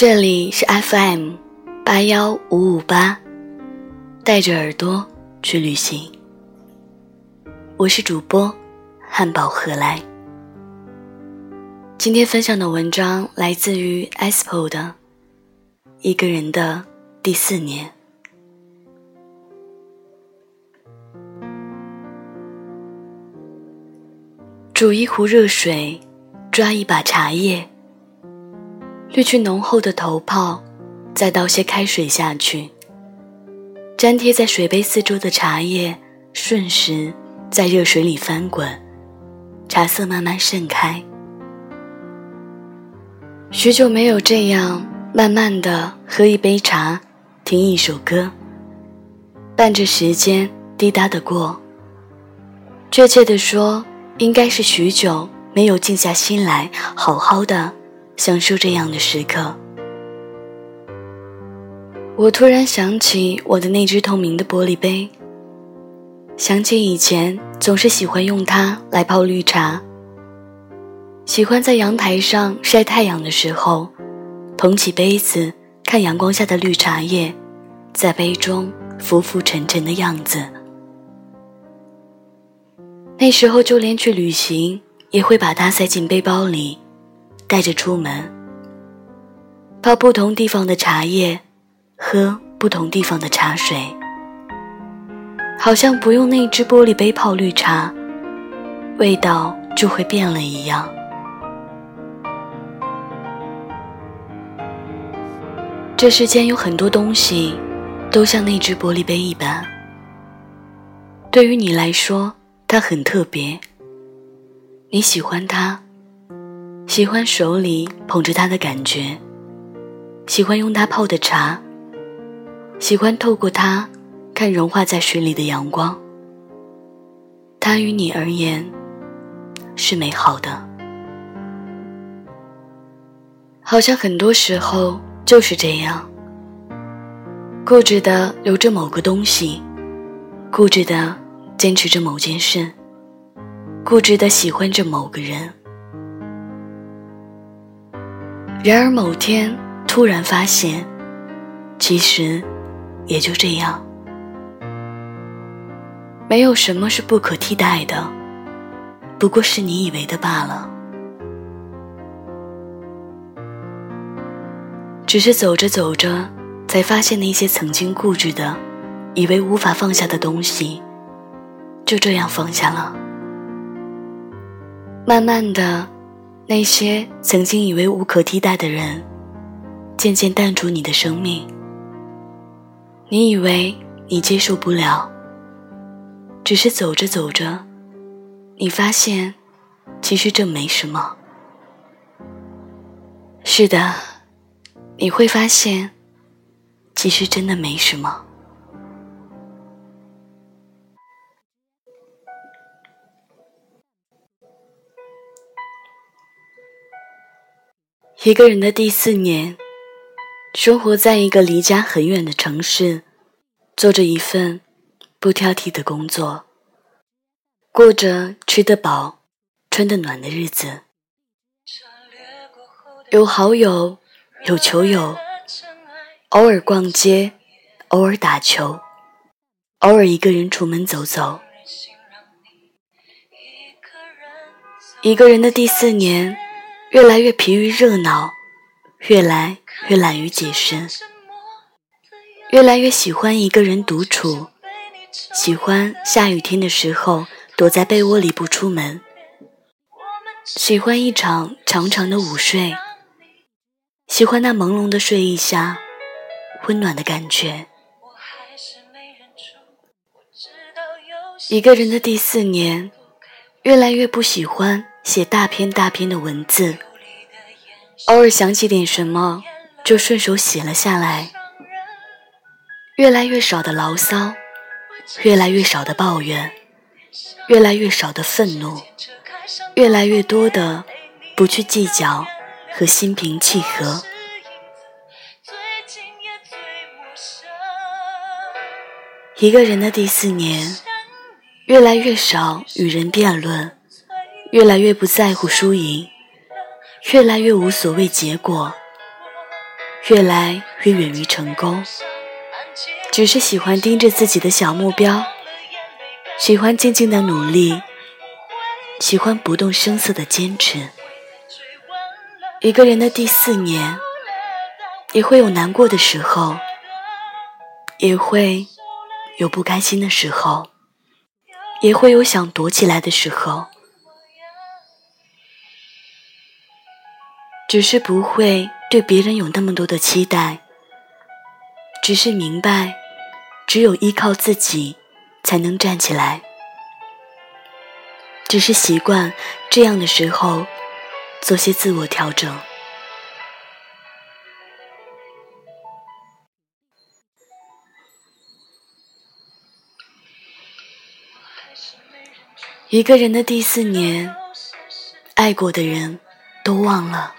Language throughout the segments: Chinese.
这里是 FM 八幺五五八，带着耳朵去旅行。我是主播汉堡何来。今天分享的文章来自于 Espo 的《一个人的第四年》。煮一壶热水，抓一把茶叶，滤去浓厚的头泡，再倒些开水下去。粘贴在水杯四周的茶叶，瞬时在热水里翻滚，茶色慢慢盛开。许久没有这样慢慢的喝一杯茶，听一首歌，伴着时间滴答的过。确切的说。应该是许久没有静下心来，好好的享受这样的时刻。我突然想起我的那只透明的玻璃杯，想起以前总是喜欢用它来泡绿茶，喜欢在阳台上晒太阳的时候，捧起杯子看阳光下的绿茶叶在杯中浮浮沉沉的样子。那时候，就连去旅行也会把它塞进背包里，带着出门，泡不同地方的茶叶，喝不同地方的茶水，好像不用那只玻璃杯泡绿茶，味道就会变了一样。这世间有很多东西，都像那只玻璃杯一般，对于你来说。它很特别，你喜欢它，喜欢手里捧着它的感觉，喜欢用它泡的茶，喜欢透过它看融化在水里的阳光。它于你而言是美好的，好像很多时候就是这样，固执的留着某个东西，固执的。坚持着某件事，固执的喜欢着某个人，然而某天突然发现，其实也就这样，没有什么是不可替代的，不过是你以为的罢了。只是走着走着，才发现那些曾经固执的、以为无法放下的东西。就这样放下了。慢慢的，那些曾经以为无可替代的人，渐渐淡出你的生命。你以为你接受不了，只是走着走着，你发现，其实这没什么。是的，你会发现，其实真的没什么。一个人的第四年，生活在一个离家很远的城市，做着一份不挑剔的工作，过着吃得饱、穿得暖的日子。有好友，有球友，偶尔逛街，偶尔打球，偶尔一个人出门走走。一个人的第四年。越来越疲于热闹，越来越懒于解释，越来越喜欢一个人独处，喜欢下雨天的时候躲在被窝里不出门，喜欢一场长长的午睡，喜欢那朦胧的睡意下温暖的感觉。一个人的第四年，越来越不喜欢。写大篇大篇的文字，偶尔想起点什么，就顺手写了下来。越来越少的牢骚，越来越少的抱怨，越来越少的愤怒，越来越多的不去计较和心平气和。一个人的第四年，越来越少与人辩论。越来越不在乎输赢，越来越无所谓结果，越来越远离成功，只是喜欢盯着自己的小目标，喜欢静静的努力，喜欢不动声色的坚持。一个人的第四年，也会有难过的时候，也会有不开心的时候，也会有想躲起来的时候。只是不会对别人有那么多的期待，只是明白，只有依靠自己才能站起来。只是习惯这样的时候做些自我调整。一个人的第四年，爱过的人都忘了。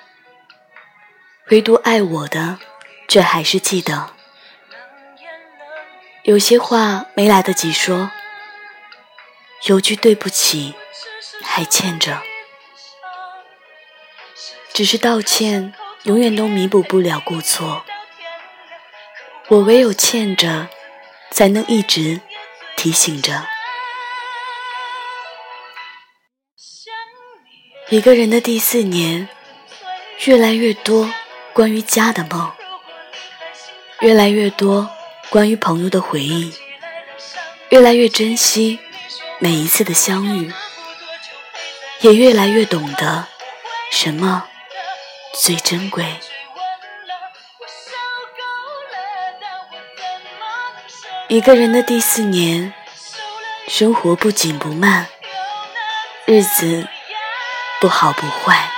唯独爱我的，却还是记得。有些话没来得及说，有句对不起还欠着。只是道歉永远都弥补不了过错，我唯有欠着，才能一直提醒着。一个人的第四年，越来越多。关于家的梦，越来越多；关于朋友的回忆，越来越珍惜每一次的相遇，也越来越懂得什么最珍贵。一个人的第四年，生活不紧不慢，日子不好不坏。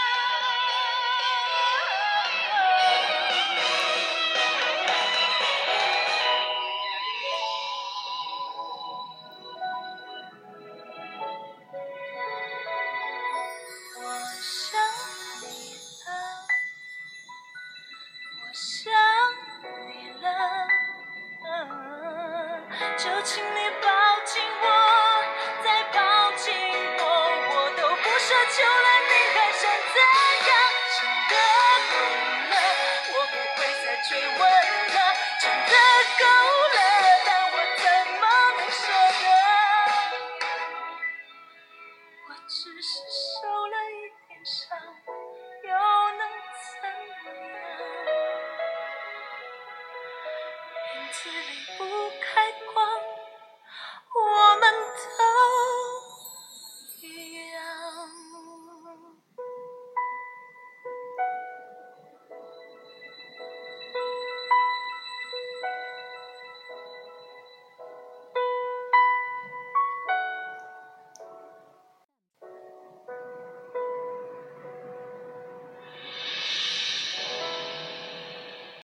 就请你抱紧我，再抱紧我，我都不奢求了，你还想怎样？真的够了，我不会再追问了。真的够了，但我怎么能舍得？我只是受了一点伤，又能怎样？